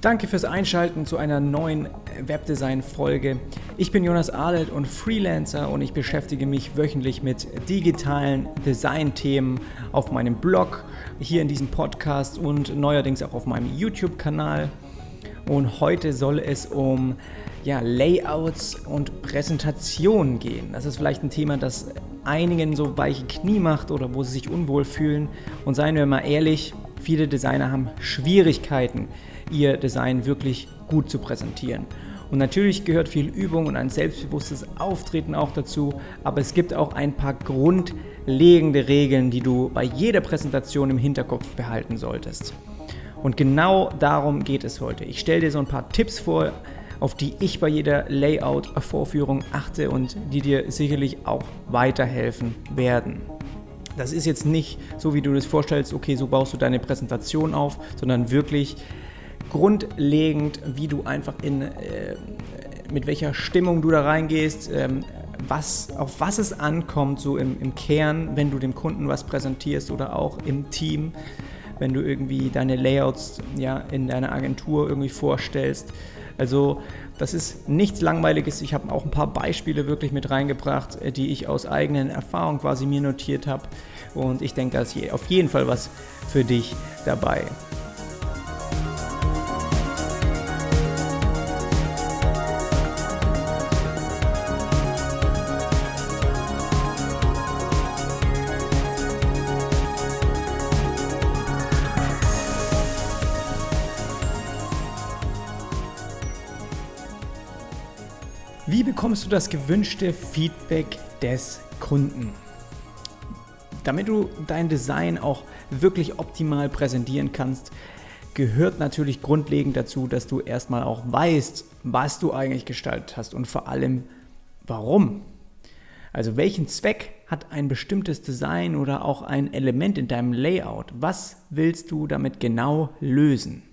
Danke fürs Einschalten zu einer neuen Webdesign-Folge. Ich bin Jonas Ahlet und Freelancer und ich beschäftige mich wöchentlich mit digitalen Design-Themen auf meinem Blog, hier in diesem Podcast und neuerdings auch auf meinem YouTube-Kanal. Und heute soll es um ja, Layouts und Präsentationen gehen. Das ist vielleicht ein Thema, das einigen so weiche Knie macht oder wo sie sich unwohl fühlen. Und seien wir mal ehrlich, viele Designer haben Schwierigkeiten ihr Design wirklich gut zu präsentieren. Und natürlich gehört viel Übung und ein selbstbewusstes Auftreten auch dazu, aber es gibt auch ein paar grundlegende Regeln, die du bei jeder Präsentation im Hinterkopf behalten solltest. Und genau darum geht es heute. Ich stelle dir so ein paar Tipps vor, auf die ich bei jeder Layout-Vorführung achte und die dir sicherlich auch weiterhelfen werden. Das ist jetzt nicht so, wie du das vorstellst, okay, so baust du deine Präsentation auf, sondern wirklich grundlegend, wie du einfach in, äh, mit welcher Stimmung du da reingehst, ähm, was, auf was es ankommt, so im, im Kern, wenn du dem Kunden was präsentierst oder auch im Team, wenn du irgendwie deine Layouts ja, in deiner Agentur irgendwie vorstellst. Also das ist nichts Langweiliges. Ich habe auch ein paar Beispiele wirklich mit reingebracht, äh, die ich aus eigenen Erfahrungen quasi mir notiert habe. Und ich denke, da ist auf jeden Fall was für dich dabei. Bekommst du das gewünschte Feedback des Kunden? Damit du dein Design auch wirklich optimal präsentieren kannst, gehört natürlich grundlegend dazu, dass du erstmal auch weißt, was du eigentlich gestaltet hast und vor allem warum. Also welchen Zweck hat ein bestimmtes Design oder auch ein Element in deinem Layout? Was willst du damit genau lösen?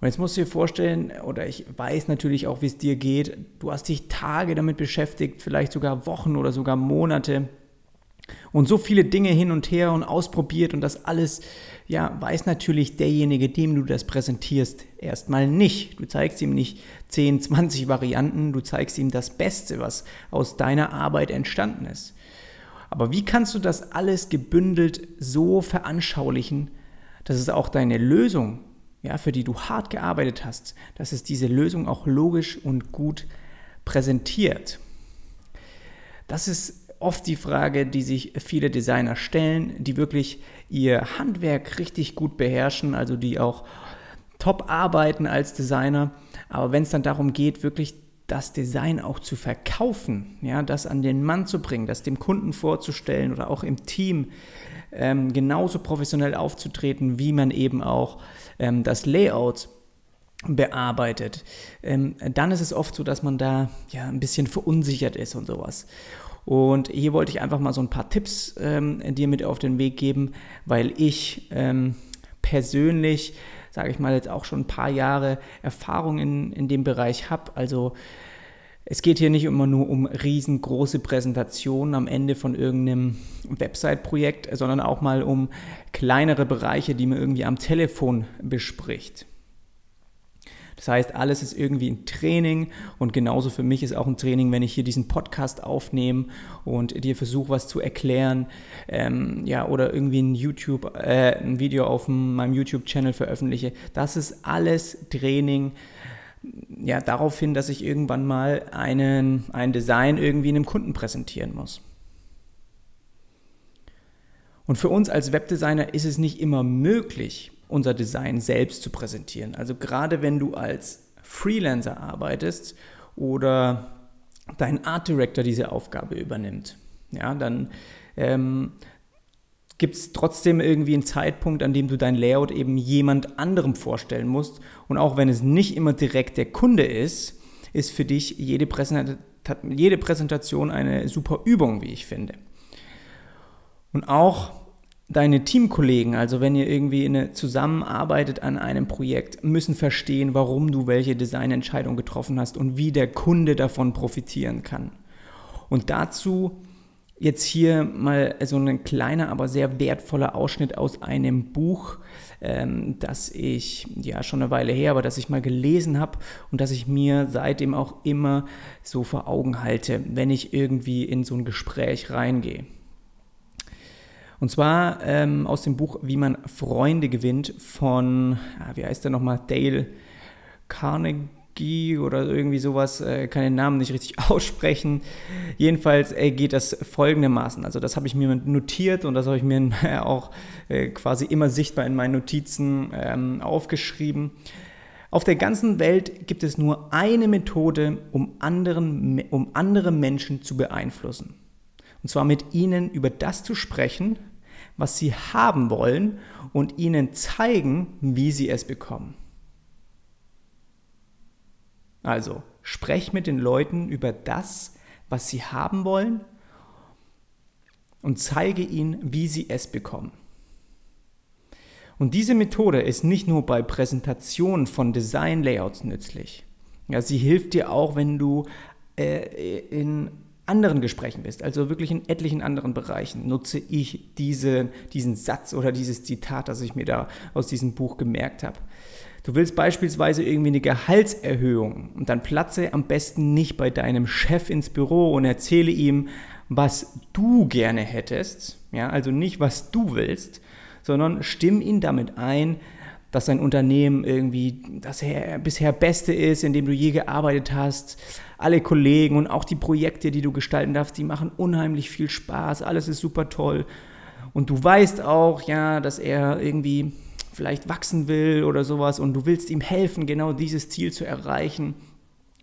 Und jetzt musst du dir vorstellen, oder ich weiß natürlich auch, wie es dir geht, du hast dich Tage damit beschäftigt, vielleicht sogar Wochen oder sogar Monate und so viele Dinge hin und her und ausprobiert und das alles, ja, weiß natürlich derjenige, dem du das präsentierst, erstmal nicht. Du zeigst ihm nicht 10, 20 Varianten, du zeigst ihm das Beste, was aus deiner Arbeit entstanden ist. Aber wie kannst du das alles gebündelt so veranschaulichen, dass es auch deine Lösung ja, für die du hart gearbeitet hast, dass es diese Lösung auch logisch und gut präsentiert. Das ist oft die Frage, die sich viele Designer stellen, die wirklich ihr Handwerk richtig gut beherrschen, also die auch top arbeiten als Designer. Aber wenn es dann darum geht, wirklich das Design auch zu verkaufen, ja, das an den Mann zu bringen, das dem Kunden vorzustellen oder auch im Team ähm, genauso professionell aufzutreten, wie man eben auch ähm, das Layout bearbeitet, ähm, dann ist es oft so, dass man da ja ein bisschen verunsichert ist und sowas. Und hier wollte ich einfach mal so ein paar Tipps ähm, dir mit auf den Weg geben, weil ich ähm, persönlich, sage ich mal, jetzt auch schon ein paar Jahre Erfahrung in, in dem Bereich habe. Also es geht hier nicht immer nur um riesengroße Präsentationen am Ende von irgendeinem Website-Projekt, sondern auch mal um kleinere Bereiche, die man irgendwie am Telefon bespricht. Das heißt, alles ist irgendwie ein Training und genauso für mich ist auch ein Training, wenn ich hier diesen Podcast aufnehme und dir versuche, was zu erklären, ähm, ja, oder irgendwie ein YouTube, äh, ein Video auf meinem YouTube-Channel veröffentliche. Das ist alles Training ja, darauf hin, dass ich irgendwann mal einen, ein Design irgendwie einem Kunden präsentieren muss. Und für uns als Webdesigner ist es nicht immer möglich, unser Design selbst zu präsentieren. Also gerade wenn du als Freelancer arbeitest oder dein Art Director diese Aufgabe übernimmt, ja, dann ähm, gibt es trotzdem irgendwie einen Zeitpunkt, an dem du dein Layout eben jemand anderem vorstellen musst. Und auch wenn es nicht immer direkt der Kunde ist, ist für dich jede, jede Präsentation eine super Übung, wie ich finde. Und auch deine Teamkollegen, also wenn ihr irgendwie eine zusammenarbeitet an einem Projekt, müssen verstehen, warum du welche Designentscheidung getroffen hast und wie der Kunde davon profitieren kann. Und dazu Jetzt hier mal so ein kleiner, aber sehr wertvoller Ausschnitt aus einem Buch, ähm, das ich ja schon eine Weile her, aber das ich mal gelesen habe und das ich mir seitdem auch immer so vor Augen halte, wenn ich irgendwie in so ein Gespräch reingehe. Und zwar ähm, aus dem Buch Wie man Freunde gewinnt von, ja, wie heißt der nochmal, Dale Carnegie oder irgendwie sowas, äh, kann den Namen nicht richtig aussprechen. Jedenfalls äh, geht das folgendermaßen. Also das habe ich mir notiert und das habe ich mir auch äh, quasi immer sichtbar in meinen Notizen ähm, aufgeschrieben. Auf der ganzen Welt gibt es nur eine Methode, um, anderen, um andere Menschen zu beeinflussen. Und zwar mit ihnen über das zu sprechen, was sie haben wollen und ihnen zeigen, wie sie es bekommen. Also, sprech mit den Leuten über das, was sie haben wollen und zeige ihnen, wie sie es bekommen. Und diese Methode ist nicht nur bei Präsentationen von Design-Layouts nützlich. Ja, sie hilft dir auch, wenn du äh, in anderen Gesprächen bist, also wirklich in etlichen anderen Bereichen, nutze ich diese, diesen Satz oder dieses Zitat, das ich mir da aus diesem Buch gemerkt habe. Du willst beispielsweise irgendwie eine Gehaltserhöhung und dann platze am besten nicht bei deinem Chef ins Büro und erzähle ihm, was du gerne hättest, ja, also nicht was du willst, sondern stimm ihn damit ein, dass dein Unternehmen irgendwie das bisher Beste ist, in dem du je gearbeitet hast. Alle Kollegen und auch die Projekte, die du gestalten darfst, die machen unheimlich viel Spaß. Alles ist super toll. Und du weißt auch, ja, dass er irgendwie vielleicht wachsen will oder sowas und du willst ihm helfen, genau dieses Ziel zu erreichen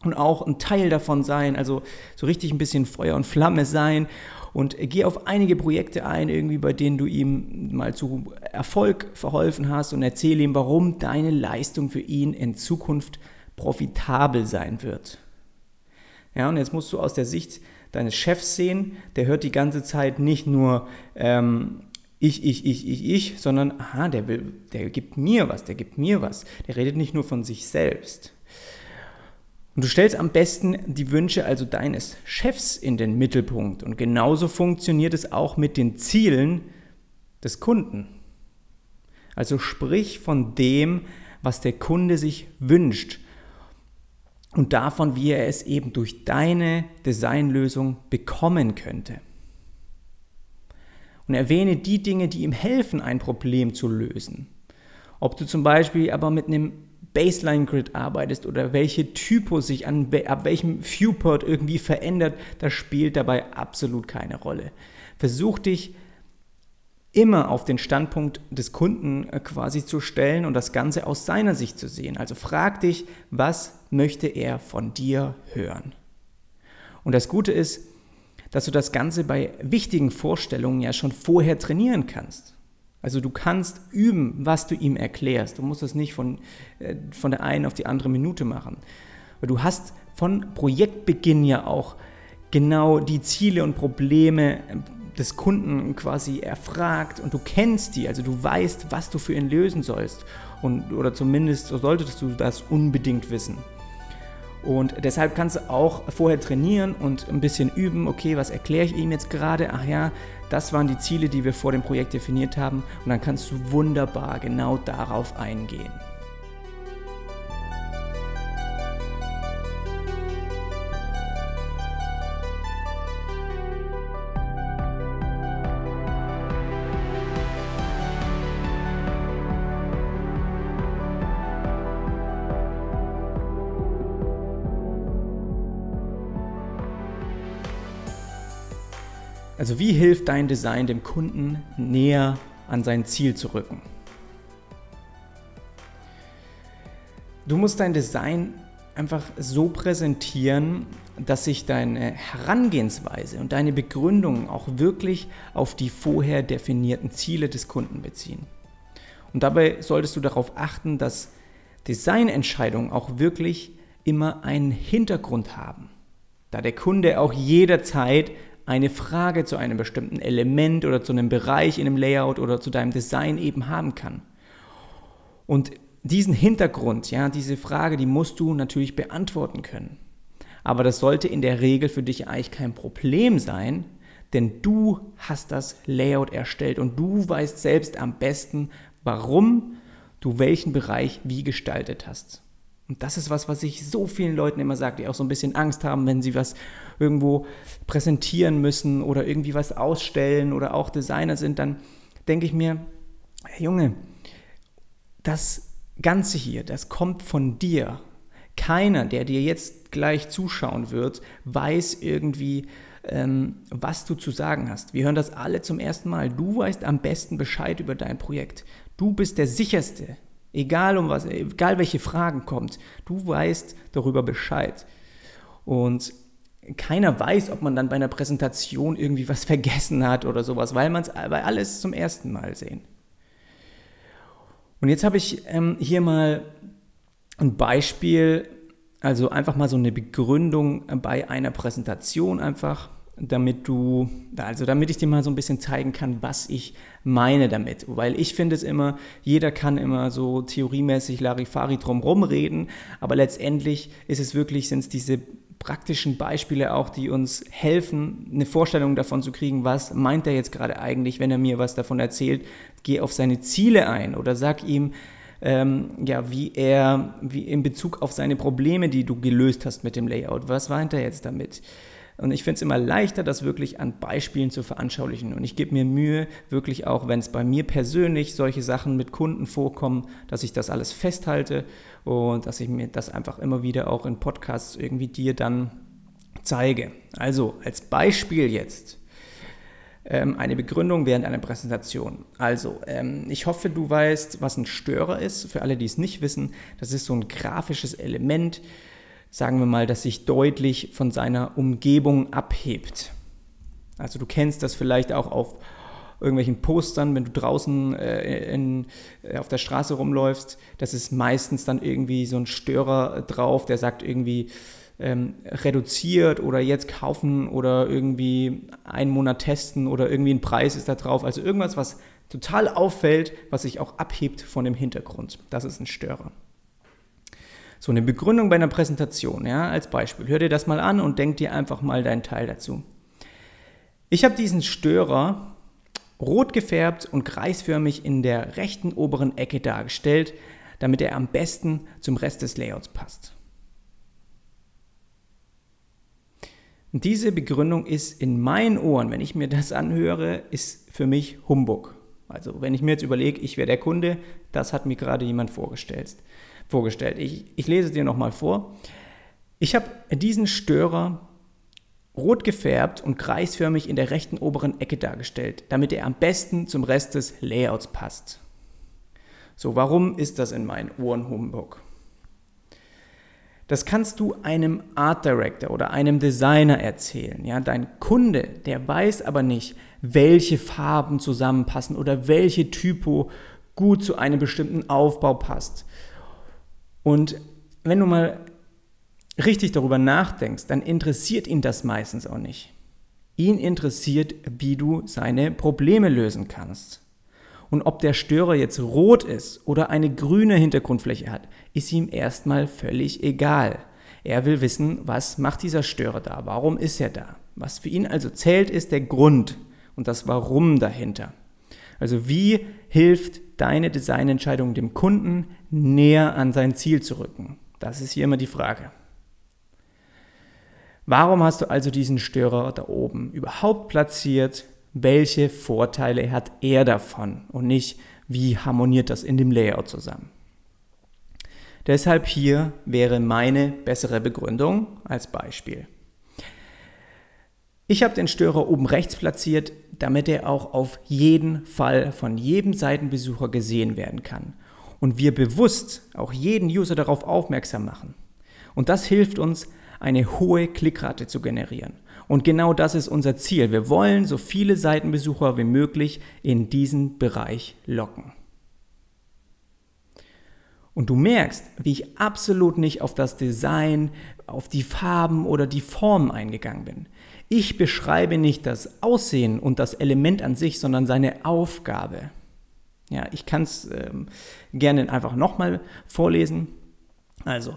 und auch ein Teil davon sein, also so richtig ein bisschen Feuer und Flamme sein und geh auf einige Projekte ein, irgendwie bei denen du ihm mal zu Erfolg verholfen hast und erzähle ihm, warum deine Leistung für ihn in Zukunft profitabel sein wird. Ja, und jetzt musst du aus der Sicht deines Chefs sehen, der hört die ganze Zeit nicht nur ähm, ich, ich, ich, ich, ich, sondern aha, der will, der gibt mir was, der gibt mir was. Der redet nicht nur von sich selbst. Und du stellst am besten die Wünsche also deines Chefs in den Mittelpunkt. Und genauso funktioniert es auch mit den Zielen des Kunden. Also sprich von dem, was der Kunde sich wünscht und davon, wie er es eben durch deine Designlösung bekommen könnte. Und erwähne die Dinge, die ihm helfen, ein Problem zu lösen. Ob du zum Beispiel aber mit einem Baseline Grid arbeitest oder welche Typo sich an, ab welchem Viewport irgendwie verändert, das spielt dabei absolut keine Rolle. Versuch dich immer auf den Standpunkt des Kunden äh, quasi zu stellen und das Ganze aus seiner Sicht zu sehen. Also frag dich, was möchte er von dir hören? Und das Gute ist, dass du das Ganze bei wichtigen Vorstellungen ja schon vorher trainieren kannst. Also du kannst üben, was du ihm erklärst. Du musst es nicht von, äh, von der einen auf die andere Minute machen. Weil du hast von Projektbeginn ja auch genau die Ziele und Probleme des Kunden quasi erfragt und du kennst die, also du weißt, was du für ihn lösen sollst. Und, oder zumindest solltest du das unbedingt wissen. Und deshalb kannst du auch vorher trainieren und ein bisschen üben, okay, was erkläre ich ihm jetzt gerade? Ach ja, das waren die Ziele, die wir vor dem Projekt definiert haben. Und dann kannst du wunderbar genau darauf eingehen. Also wie hilft dein Design dem Kunden näher an sein Ziel zu rücken? Du musst dein Design einfach so präsentieren, dass sich deine Herangehensweise und deine Begründungen auch wirklich auf die vorher definierten Ziele des Kunden beziehen. Und dabei solltest du darauf achten, dass Designentscheidungen auch wirklich immer einen Hintergrund haben, da der Kunde auch jederzeit eine Frage zu einem bestimmten Element oder zu einem Bereich in einem Layout oder zu deinem Design eben haben kann. Und diesen Hintergrund, ja, diese Frage, die musst du natürlich beantworten können. Aber das sollte in der Regel für dich eigentlich kein Problem sein, denn du hast das Layout erstellt und du weißt selbst am besten, warum du welchen Bereich wie gestaltet hast. Und das ist was, was ich so vielen Leuten immer sage, die auch so ein bisschen Angst haben, wenn sie was irgendwo präsentieren müssen oder irgendwie was ausstellen oder auch Designer sind, dann denke ich mir, hey Junge, das Ganze hier, das kommt von dir. Keiner, der dir jetzt gleich zuschauen wird, weiß irgendwie, ähm, was du zu sagen hast. Wir hören das alle zum ersten Mal. Du weißt am besten Bescheid über dein Projekt. Du bist der sicherste, egal um was, egal welche Fragen kommt. Du weißt darüber Bescheid. Und keiner weiß, ob man dann bei einer Präsentation irgendwie was vergessen hat oder sowas, weil man es bei alles zum ersten Mal sehen. Und jetzt habe ich ähm, hier mal ein Beispiel, also einfach mal so eine Begründung bei einer Präsentation einfach, damit du, also damit ich dir mal so ein bisschen zeigen kann, was ich meine damit. Weil ich finde es immer, jeder kann immer so theoriemäßig Larifari drumherum reden, aber letztendlich ist es wirklich, sind es diese praktischen Beispiele auch, die uns helfen, eine Vorstellung davon zu kriegen, was meint er jetzt gerade eigentlich, wenn er mir was davon erzählt. Geh auf seine Ziele ein oder sag ihm, ähm, ja, wie er, wie in Bezug auf seine Probleme, die du gelöst hast mit dem Layout, was meint er jetzt damit? Und ich finde es immer leichter, das wirklich an Beispielen zu veranschaulichen. Und ich gebe mir Mühe, wirklich auch, wenn es bei mir persönlich solche Sachen mit Kunden vorkommen, dass ich das alles festhalte und dass ich mir das einfach immer wieder auch in Podcasts irgendwie dir dann zeige. Also als Beispiel jetzt ähm, eine Begründung während einer Präsentation. Also, ähm, ich hoffe, du weißt, was ein Störer ist. Für alle, die es nicht wissen, das ist so ein grafisches Element, sagen wir mal, das sich deutlich von seiner Umgebung abhebt. Also du kennst das vielleicht auch auf irgendwelchen Postern, wenn du draußen äh, in, äh, auf der Straße rumläufst, das ist meistens dann irgendwie so ein Störer drauf, der sagt irgendwie ähm, reduziert oder jetzt kaufen oder irgendwie einen Monat testen oder irgendwie ein Preis ist da drauf. Also irgendwas, was total auffällt, was sich auch abhebt von dem Hintergrund. Das ist ein Störer. So eine Begründung bei einer Präsentation, ja, als Beispiel. Hör dir das mal an und denk dir einfach mal deinen Teil dazu. Ich habe diesen Störer rot gefärbt und kreisförmig in der rechten oberen Ecke dargestellt, damit er am besten zum Rest des Layouts passt. Und diese Begründung ist in meinen Ohren, wenn ich mir das anhöre, ist für mich Humbug. Also wenn ich mir jetzt überlege, ich wäre der Kunde, das hat mir gerade jemand vorgestellt vorgestellt. Ich, ich lese es dir nochmal vor. Ich habe diesen Störer rot gefärbt und kreisförmig in der rechten oberen Ecke dargestellt, damit er am besten zum Rest des Layouts passt. So, warum ist das in meinen Ohren Humbug? Das kannst du einem Art Director oder einem Designer erzählen. Ja, dein Kunde, der weiß aber nicht, welche Farben zusammenpassen oder welche Typo gut zu einem bestimmten Aufbau passt. Und wenn du mal richtig darüber nachdenkst, dann interessiert ihn das meistens auch nicht. Ihn interessiert, wie du seine Probleme lösen kannst. Und ob der Störer jetzt rot ist oder eine grüne Hintergrundfläche hat, ist ihm erstmal völlig egal. Er will wissen, was macht dieser Störer da? Warum ist er da? Was für ihn also zählt, ist der Grund und das Warum dahinter. Also wie hilft deine Designentscheidung dem Kunden näher an sein Ziel zu rücken? Das ist hier immer die Frage. Warum hast du also diesen Störer da oben überhaupt platziert? Welche Vorteile hat er davon und nicht, wie harmoniert das in dem Layout zusammen? Deshalb hier wäre meine bessere Begründung als Beispiel. Ich habe den Störer oben rechts platziert, damit er auch auf jeden Fall von jedem Seitenbesucher gesehen werden kann. Und wir bewusst auch jeden User darauf aufmerksam machen. Und das hilft uns, eine hohe Klickrate zu generieren. Und genau das ist unser Ziel. Wir wollen so viele Seitenbesucher wie möglich in diesen Bereich locken. Und du merkst, wie ich absolut nicht auf das Design, auf die Farben oder die Formen eingegangen bin. Ich beschreibe nicht das Aussehen und das Element an sich, sondern seine Aufgabe. Ja, ich kann es ähm, gerne einfach nochmal vorlesen. Also,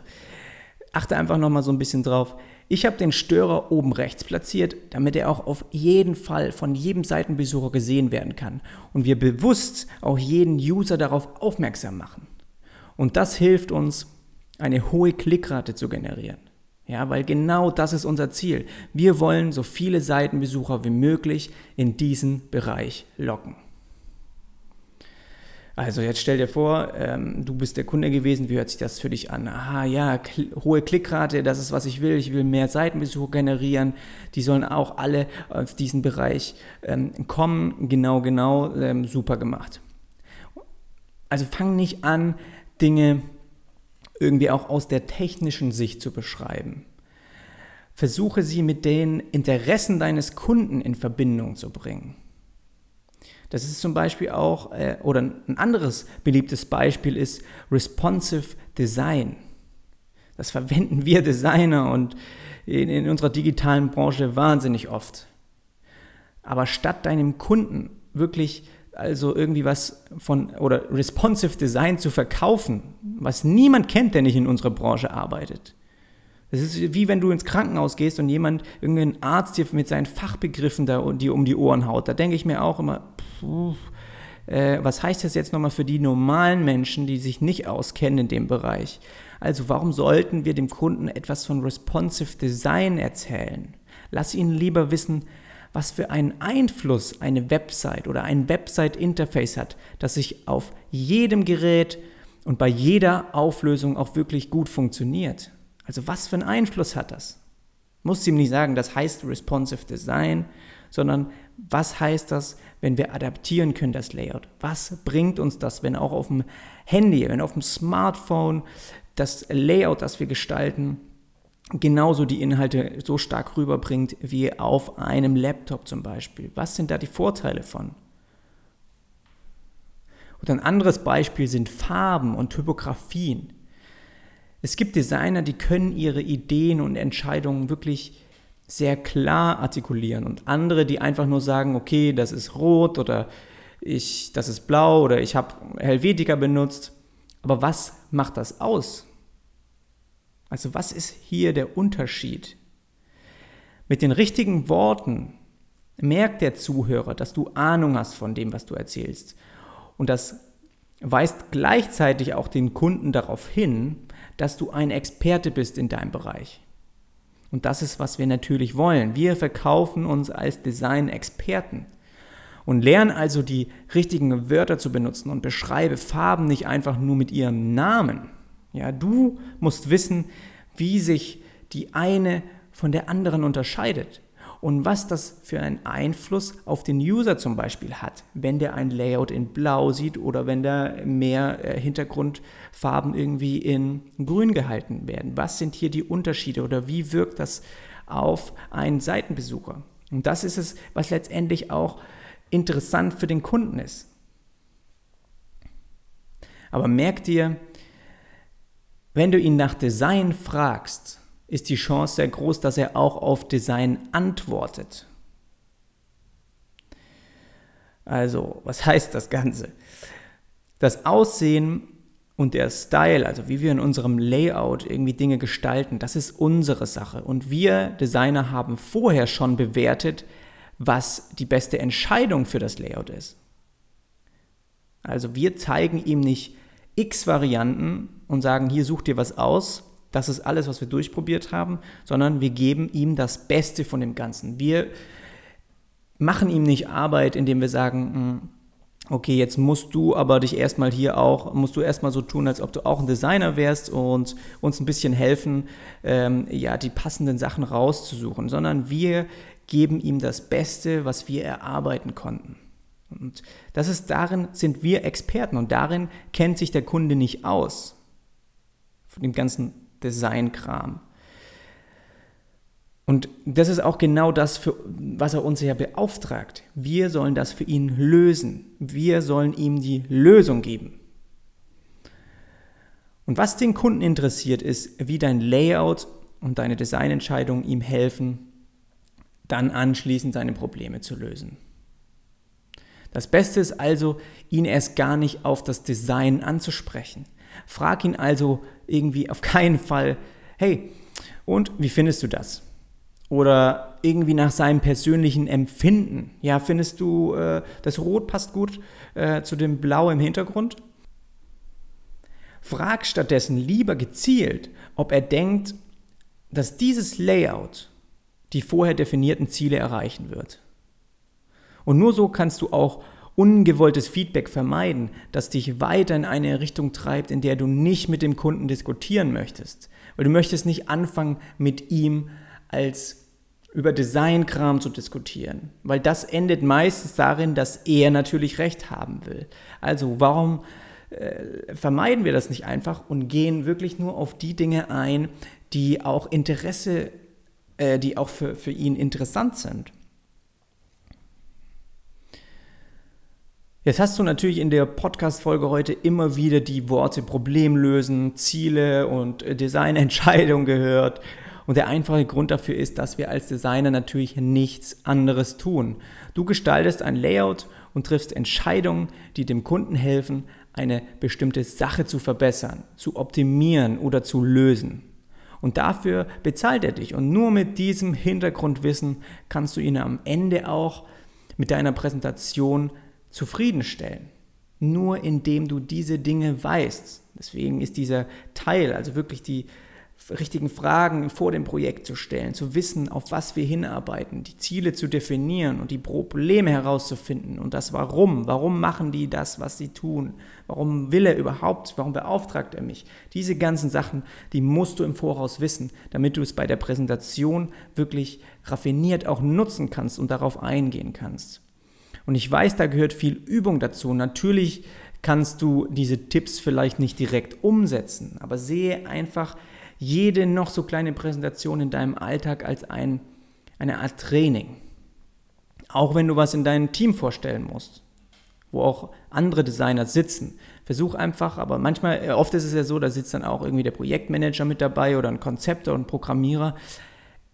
achte einfach nochmal so ein bisschen drauf. ich habe den Störer oben rechts platziert, damit er auch auf jeden Fall von jedem Seitenbesucher gesehen werden kann und wir bewusst auch jeden User darauf aufmerksam machen. Und das hilft uns, eine hohe Klickrate zu generieren. Ja, weil genau das ist unser Ziel. Wir wollen so viele Seitenbesucher wie möglich in diesen Bereich locken. Also jetzt stell dir vor, ähm, du bist der Kunde gewesen, wie hört sich das für dich an? Aha, ja, kl hohe Klickrate, das ist, was ich will. Ich will mehr Seitenbesucher generieren. Die sollen auch alle auf diesen Bereich ähm, kommen. Genau, genau, ähm, super gemacht. Also fang nicht an, Dinge irgendwie auch aus der technischen Sicht zu beschreiben. Versuche sie mit den Interessen deines Kunden in Verbindung zu bringen. Das ist zum Beispiel auch, äh, oder ein anderes beliebtes Beispiel ist responsive Design. Das verwenden wir Designer und in, in unserer digitalen Branche wahnsinnig oft. Aber statt deinem Kunden wirklich also irgendwie was von oder responsive Design zu verkaufen, was niemand kennt, der nicht in unserer Branche arbeitet, das ist wie wenn du ins Krankenhaus gehst und jemand, irgendein Arzt dir mit seinen Fachbegriffen da dir um die Ohren haut. Da denke ich mir auch immer, puh, äh, was heißt das jetzt nochmal für die normalen Menschen, die sich nicht auskennen in dem Bereich? Also warum sollten wir dem Kunden etwas von Responsive Design erzählen? Lass ihn lieber wissen, was für einen Einfluss eine Website oder ein Website-Interface hat, das sich auf jedem Gerät und bei jeder Auflösung auch wirklich gut funktioniert. Also was für einen Einfluss hat das? Muss ihm nicht sagen, das heißt responsive Design, sondern was heißt das, wenn wir adaptieren können, das Layout? Was bringt uns das, wenn auch auf dem Handy, wenn auf dem Smartphone das Layout, das wir gestalten, genauso die Inhalte so stark rüberbringt wie auf einem Laptop zum Beispiel? Was sind da die Vorteile von? Und ein anderes Beispiel sind Farben und Typografien. Es gibt Designer, die können ihre Ideen und Entscheidungen wirklich sehr klar artikulieren und andere, die einfach nur sagen, okay, das ist rot oder ich, das ist blau oder ich habe Helvetica benutzt. Aber was macht das aus? Also was ist hier der Unterschied? Mit den richtigen Worten merkt der Zuhörer, dass du Ahnung hast von dem, was du erzählst. Und das weist gleichzeitig auch den Kunden darauf hin, dass du ein Experte bist in deinem Bereich. Und das ist, was wir natürlich wollen. Wir verkaufen uns als Design-Experten und lernen also die richtigen Wörter zu benutzen und beschreibe Farben nicht einfach nur mit ihrem Namen. Ja, du musst wissen, wie sich die eine von der anderen unterscheidet und was das für einen Einfluss auf den User zum Beispiel hat, wenn der ein Layout in Blau sieht oder wenn da mehr äh, Hintergrundfarben irgendwie in Grün gehalten werden. Was sind hier die Unterschiede oder wie wirkt das auf einen Seitenbesucher? Und das ist es, was letztendlich auch interessant für den Kunden ist. Aber merk dir, wenn du ihn nach Design fragst, ist die Chance sehr groß, dass er auch auf Design antwortet. Also, was heißt das Ganze? Das Aussehen und der Style, also wie wir in unserem Layout irgendwie Dinge gestalten, das ist unsere Sache. Und wir Designer haben vorher schon bewertet, was die beste Entscheidung für das Layout ist. Also wir zeigen ihm nicht x Varianten und sagen, hier such dir was aus, das ist alles, was wir durchprobiert haben, sondern wir geben ihm das Beste von dem Ganzen. Wir machen ihm nicht Arbeit, indem wir sagen, hm, okay, jetzt musst du aber dich erstmal hier auch, musst du erstmal so tun, als ob du auch ein Designer wärst und uns ein bisschen helfen, ähm, ja, die passenden Sachen rauszusuchen, sondern wir geben ihm das Beste, was wir erarbeiten konnten. Und das ist darin, sind wir Experten und darin kennt sich der Kunde nicht aus. Von dem ganzen Designkram. Und das ist auch genau das, für, was er uns ja beauftragt. Wir sollen das für ihn lösen. Wir sollen ihm die Lösung geben. Und was den Kunden interessiert, ist, wie dein Layout und deine Designentscheidungen ihm helfen, dann anschließend seine Probleme zu lösen. Das Beste ist also, ihn erst gar nicht auf das Design anzusprechen. Frag ihn also irgendwie auf keinen Fall, hey, Und wie findest du das? Oder irgendwie nach seinem persönlichen Empfinden. Ja, findest du, äh, das Rot passt gut äh, zu dem Blau im Hintergrund? Frag stattdessen lieber gezielt, ob er denkt, dass dieses Layout die vorher definierten Ziele erreichen wird. Und nur so kannst du auch ungewolltes Feedback vermeiden, das dich weiter in eine Richtung treibt, in der du nicht mit dem Kunden diskutieren möchtest. Weil du möchtest nicht anfangen, mit ihm als über Designkram zu diskutieren, weil das endet meistens darin, dass er natürlich recht haben will. Also warum äh, vermeiden wir das nicht einfach und gehen wirklich nur auf die Dinge ein, die auch Interesse, äh, die auch für, für ihn interessant sind. Jetzt hast du natürlich in der Podcast-Folge heute immer wieder die Worte Problem lösen, Ziele und äh, Designentscheidung gehört. Und der einfache Grund dafür ist, dass wir als Designer natürlich nichts anderes tun. Du gestaltest ein Layout und triffst Entscheidungen, die dem Kunden helfen, eine bestimmte Sache zu verbessern, zu optimieren oder zu lösen. Und dafür bezahlt er dich. Und nur mit diesem Hintergrundwissen kannst du ihn am Ende auch mit deiner Präsentation zufriedenstellen. Nur indem du diese Dinge weißt. Deswegen ist dieser Teil, also wirklich die richtigen Fragen vor dem Projekt zu stellen, zu wissen, auf was wir hinarbeiten, die Ziele zu definieren und die Probleme herauszufinden und das Warum. Warum machen die das, was sie tun? Warum will er überhaupt? Warum beauftragt er mich? Diese ganzen Sachen, die musst du im Voraus wissen, damit du es bei der Präsentation wirklich raffiniert auch nutzen kannst und darauf eingehen kannst. Und ich weiß, da gehört viel Übung dazu. Natürlich kannst du diese Tipps vielleicht nicht direkt umsetzen, aber sehe einfach jede noch so kleine Präsentation in deinem Alltag als ein, eine Art Training. Auch wenn du was in deinem Team vorstellen musst, wo auch andere Designer sitzen. Versuch einfach, aber manchmal, oft ist es ja so, da sitzt dann auch irgendwie der Projektmanager mit dabei oder ein Konzepter und ein Programmierer.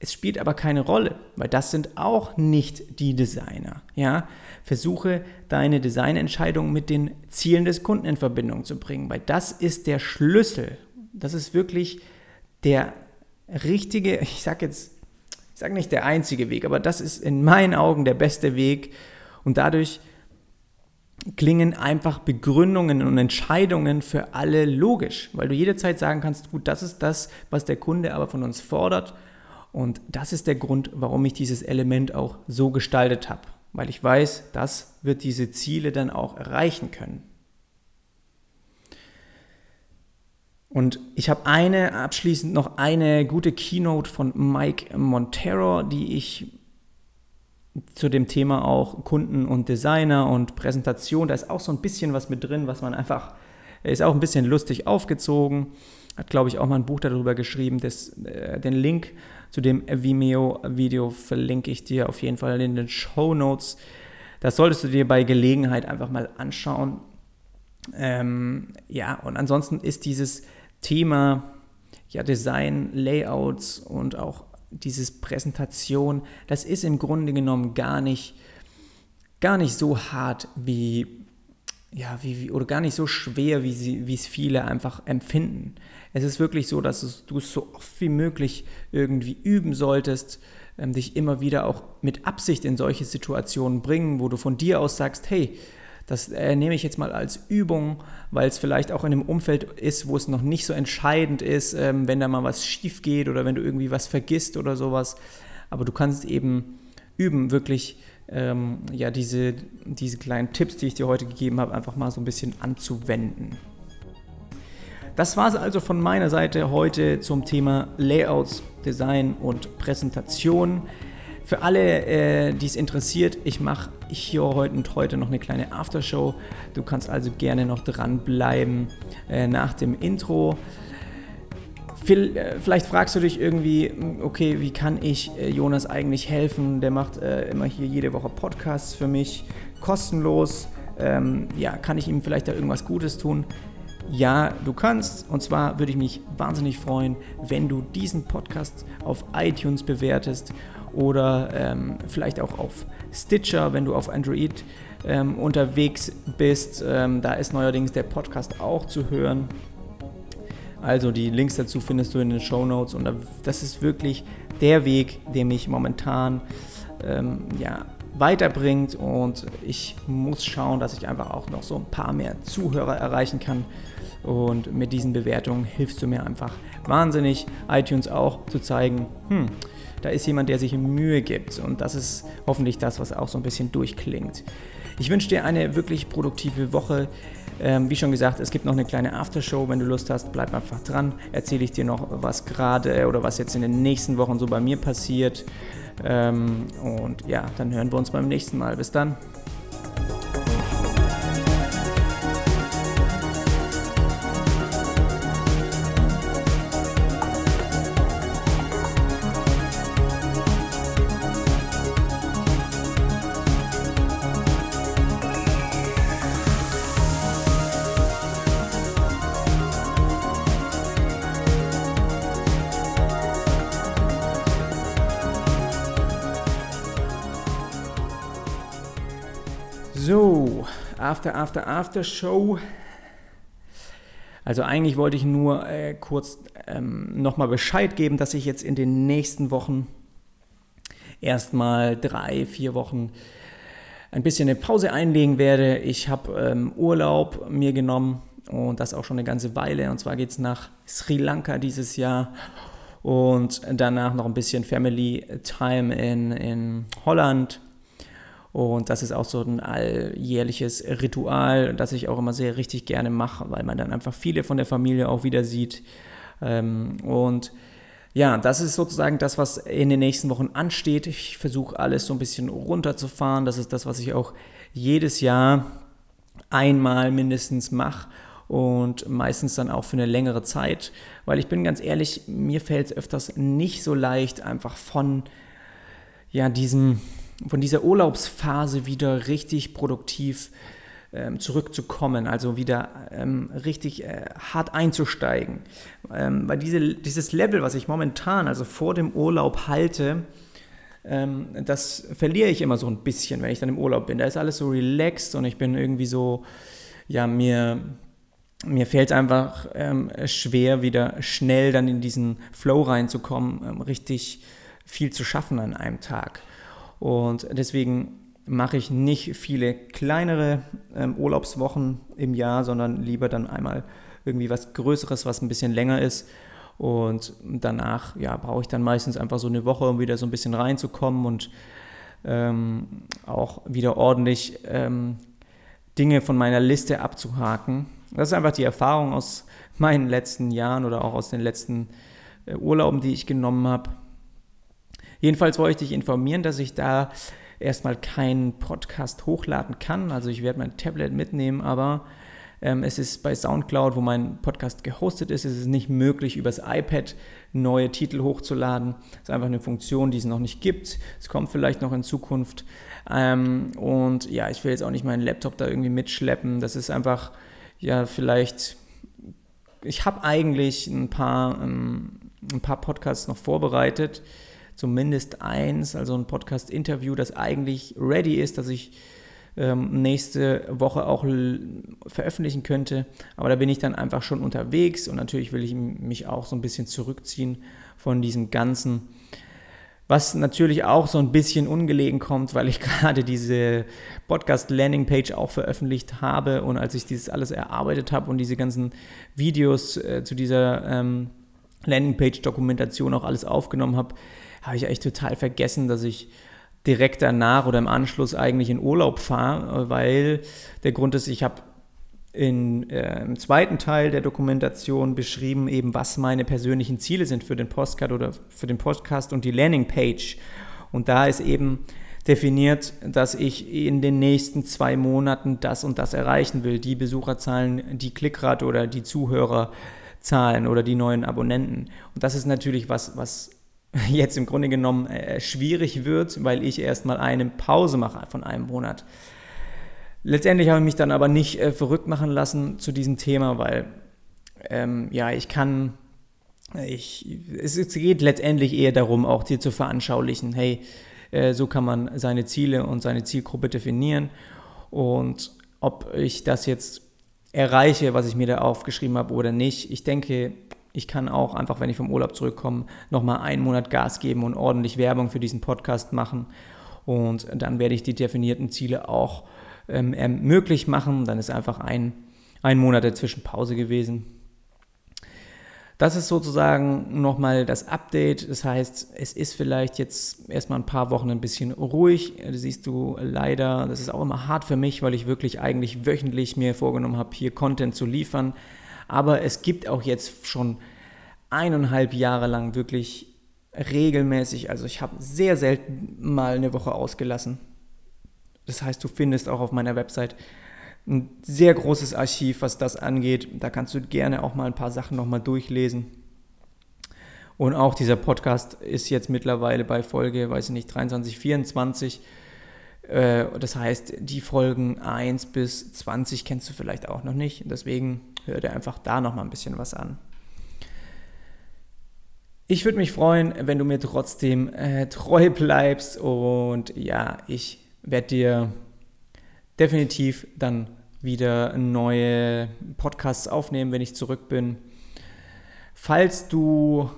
Es spielt aber keine Rolle, weil das sind auch nicht die Designer. Ja? Versuche deine Designentscheidung mit den Zielen des Kunden in Verbindung zu bringen, weil das ist der Schlüssel. Das ist wirklich der richtige, ich sage jetzt, ich sage nicht der einzige Weg, aber das ist in meinen Augen der beste Weg und dadurch klingen einfach Begründungen und Entscheidungen für alle logisch, weil du jederzeit sagen kannst, gut, das ist das, was der Kunde aber von uns fordert und das ist der Grund, warum ich dieses Element auch so gestaltet habe, weil ich weiß, das wird diese Ziele dann auch erreichen können. Und ich habe eine, abschließend noch eine gute Keynote von Mike Montero, die ich zu dem Thema auch Kunden und Designer und Präsentation, da ist auch so ein bisschen was mit drin, was man einfach, ist auch ein bisschen lustig aufgezogen. Hat, glaube ich, auch mal ein Buch darüber geschrieben. Das, äh, den Link zu dem Vimeo-Video verlinke ich dir auf jeden Fall in den Show Notes. Das solltest du dir bei Gelegenheit einfach mal anschauen. Ähm, ja, und ansonsten ist dieses Thema ja, Design, Layouts und auch dieses Präsentation, das ist im Grunde genommen gar nicht, gar nicht so hart wie, ja, wie, wie oder gar nicht so schwer, wie, sie, wie es viele einfach empfinden. Es ist wirklich so, dass es, du es so oft wie möglich irgendwie üben solltest, ähm, dich immer wieder auch mit Absicht in solche Situationen bringen, wo du von dir aus sagst, hey, das äh, nehme ich jetzt mal als Übung, weil es vielleicht auch in einem Umfeld ist, wo es noch nicht so entscheidend ist, ähm, wenn da mal was schief geht oder wenn du irgendwie was vergisst oder sowas. Aber du kannst eben üben, wirklich ähm, ja, diese, diese kleinen Tipps, die ich dir heute gegeben habe, einfach mal so ein bisschen anzuwenden. Das war es also von meiner Seite heute zum Thema Layouts, Design und Präsentation. Für alle, äh, die es interessiert, ich mache hier heute und heute noch eine kleine Aftershow. Du kannst also gerne noch dranbleiben äh, nach dem Intro. Äh, vielleicht fragst du dich irgendwie, hm, okay, wie kann ich äh, Jonas eigentlich helfen? Der macht äh, immer hier jede Woche Podcasts für mich, kostenlos. Ähm, ja, kann ich ihm vielleicht da irgendwas Gutes tun? Ja, du kannst. Und zwar würde ich mich wahnsinnig freuen, wenn du diesen Podcast auf iTunes bewertest oder ähm, vielleicht auch auf Stitcher, wenn du auf Android ähm, unterwegs bist. Ähm, da ist neuerdings der Podcast auch zu hören. Also die Links dazu findest du in den Show Notes und das ist wirklich der Weg, der mich momentan ähm, ja, weiterbringt und ich muss schauen, dass ich einfach auch noch so ein paar mehr Zuhörer erreichen kann. Und mit diesen Bewertungen hilfst du mir einfach wahnsinnig, iTunes auch zu zeigen, hm, da ist jemand, der sich Mühe gibt. Und das ist hoffentlich das, was auch so ein bisschen durchklingt. Ich wünsche dir eine wirklich produktive Woche. Ähm, wie schon gesagt, es gibt noch eine kleine Aftershow. Wenn du Lust hast, bleib einfach dran. Erzähle ich dir noch, was gerade oder was jetzt in den nächsten Wochen so bei mir passiert. Ähm, und ja, dann hören wir uns beim nächsten Mal. Bis dann. After, After, After Show. Also eigentlich wollte ich nur äh, kurz ähm, nochmal Bescheid geben, dass ich jetzt in den nächsten Wochen erstmal drei, vier Wochen ein bisschen eine Pause einlegen werde. Ich habe ähm, Urlaub mir genommen und das auch schon eine ganze Weile. Und zwar geht es nach Sri Lanka dieses Jahr und danach noch ein bisschen Family Time in, in Holland und das ist auch so ein alljährliches Ritual, das ich auch immer sehr richtig gerne mache, weil man dann einfach viele von der Familie auch wieder sieht. Ähm, und ja, das ist sozusagen das, was in den nächsten Wochen ansteht. Ich versuche alles so ein bisschen runterzufahren. Das ist das, was ich auch jedes Jahr einmal mindestens mache und meistens dann auch für eine längere Zeit, weil ich bin ganz ehrlich, mir fällt es öfters nicht so leicht, einfach von ja, diesem von dieser Urlaubsphase wieder richtig produktiv ähm, zurückzukommen, also wieder ähm, richtig äh, hart einzusteigen. Ähm, weil diese, dieses Level, was ich momentan, also vor dem Urlaub halte, ähm, das verliere ich immer so ein bisschen, wenn ich dann im Urlaub bin. Da ist alles so relaxed und ich bin irgendwie so, ja, mir, mir fällt es einfach ähm, schwer, wieder schnell dann in diesen Flow reinzukommen, ähm, richtig viel zu schaffen an einem Tag. Und deswegen mache ich nicht viele kleinere ähm, Urlaubswochen im Jahr, sondern lieber dann einmal irgendwie was Größeres, was ein bisschen länger ist. Und danach ja, brauche ich dann meistens einfach so eine Woche, um wieder so ein bisschen reinzukommen und ähm, auch wieder ordentlich ähm, Dinge von meiner Liste abzuhaken. Das ist einfach die Erfahrung aus meinen letzten Jahren oder auch aus den letzten äh, Urlauben, die ich genommen habe. Jedenfalls wollte ich dich informieren, dass ich da erstmal keinen Podcast hochladen kann. Also ich werde mein Tablet mitnehmen, aber ähm, es ist bei SoundCloud, wo mein Podcast gehostet ist, ist es nicht möglich, übers iPad neue Titel hochzuladen. Das ist einfach eine Funktion, die es noch nicht gibt. Es kommt vielleicht noch in Zukunft. Ähm, und ja, ich will jetzt auch nicht meinen Laptop da irgendwie mitschleppen. Das ist einfach, ja, vielleicht. Ich habe eigentlich ein paar, ähm, ein paar Podcasts noch vorbereitet zumindest eins, also ein Podcast-Interview, das eigentlich ready ist, dass ich ähm, nächste Woche auch veröffentlichen könnte. Aber da bin ich dann einfach schon unterwegs und natürlich will ich mich auch so ein bisschen zurückziehen von diesem Ganzen. Was natürlich auch so ein bisschen ungelegen kommt, weil ich gerade diese Podcast-Landing-Page auch veröffentlicht habe und als ich dieses alles erarbeitet habe und diese ganzen Videos äh, zu dieser ähm, Landingpage-Dokumentation auch alles aufgenommen habe, habe ich echt total vergessen, dass ich direkt danach oder im Anschluss eigentlich in Urlaub fahre, weil der Grund ist, ich habe in, äh, im zweiten Teil der Dokumentation beschrieben, eben was meine persönlichen Ziele sind für den Postcard oder für den Podcast und die Landingpage. Und da ist eben definiert, dass ich in den nächsten zwei Monaten das und das erreichen will. Die Besucherzahlen, die Klickrate oder die Zuhörerzahlen oder die neuen Abonnenten. Und das ist natürlich was, was jetzt im Grunde genommen äh, schwierig wird, weil ich erstmal eine Pause mache von einem Monat. Letztendlich habe ich mich dann aber nicht äh, verrückt machen lassen zu diesem Thema, weil ähm, ja, ich kann, ich, es, es, geht letztendlich eher darum, auch dir zu veranschaulichen, hey, äh, so kann man seine Ziele und seine Zielgruppe definieren und ob ich das jetzt erreiche, was ich mir da aufgeschrieben habe oder nicht. Ich denke, ich kann auch einfach, wenn ich vom Urlaub zurückkomme, nochmal einen Monat Gas geben und ordentlich Werbung für diesen Podcast machen. Und dann werde ich die definierten Ziele auch ähm, möglich machen. Dann ist einfach ein, ein Monat dazwischen Pause gewesen. Das ist sozusagen nochmal das Update. Das heißt, es ist vielleicht jetzt erstmal ein paar Wochen ein bisschen ruhig. Das siehst du leider. Das ist auch immer hart für mich, weil ich wirklich eigentlich wöchentlich mir vorgenommen habe, hier Content zu liefern. Aber es gibt auch jetzt schon eineinhalb Jahre lang wirklich regelmäßig, also ich habe sehr selten mal eine Woche ausgelassen. Das heißt, du findest auch auf meiner Website ein sehr großes Archiv, was das angeht. Da kannst du gerne auch mal ein paar Sachen nochmal durchlesen. Und auch dieser Podcast ist jetzt mittlerweile bei Folge, weiß ich nicht, 23, 24. Äh, das heißt, die Folgen 1 bis 20 kennst du vielleicht auch noch nicht. Deswegen hör dir einfach da nochmal ein bisschen was an. Ich würde mich freuen, wenn du mir trotzdem äh, treu bleibst und ja, ich werde dir definitiv dann wieder neue Podcasts aufnehmen, wenn ich zurück bin. Falls du,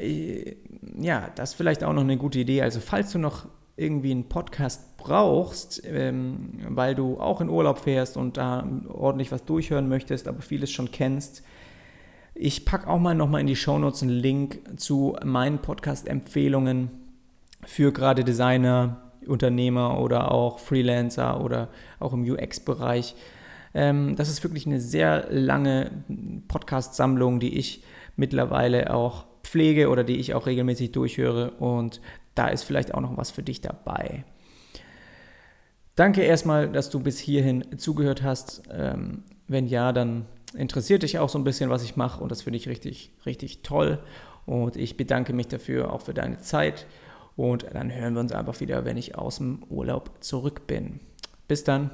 äh, ja, das ist vielleicht auch noch eine gute Idee, also falls du noch irgendwie einen Podcast brauchst, ähm, weil du auch in Urlaub fährst und da ordentlich was durchhören möchtest, aber vieles schon kennst, ich packe auch mal nochmal in die Shownotes einen Link zu meinen Podcast-Empfehlungen für gerade Designer, Unternehmer oder auch Freelancer oder auch im UX-Bereich. Ähm, das ist wirklich eine sehr lange Podcast-Sammlung, die ich mittlerweile auch pflege oder die ich auch regelmäßig durchhöre und da ist vielleicht auch noch was für dich dabei. Danke erstmal, dass du bis hierhin zugehört hast. Ähm, wenn ja, dann interessiert dich auch so ein bisschen, was ich mache und das finde ich richtig, richtig toll. Und ich bedanke mich dafür auch für deine Zeit. Und dann hören wir uns einfach wieder, wenn ich aus dem Urlaub zurück bin. Bis dann.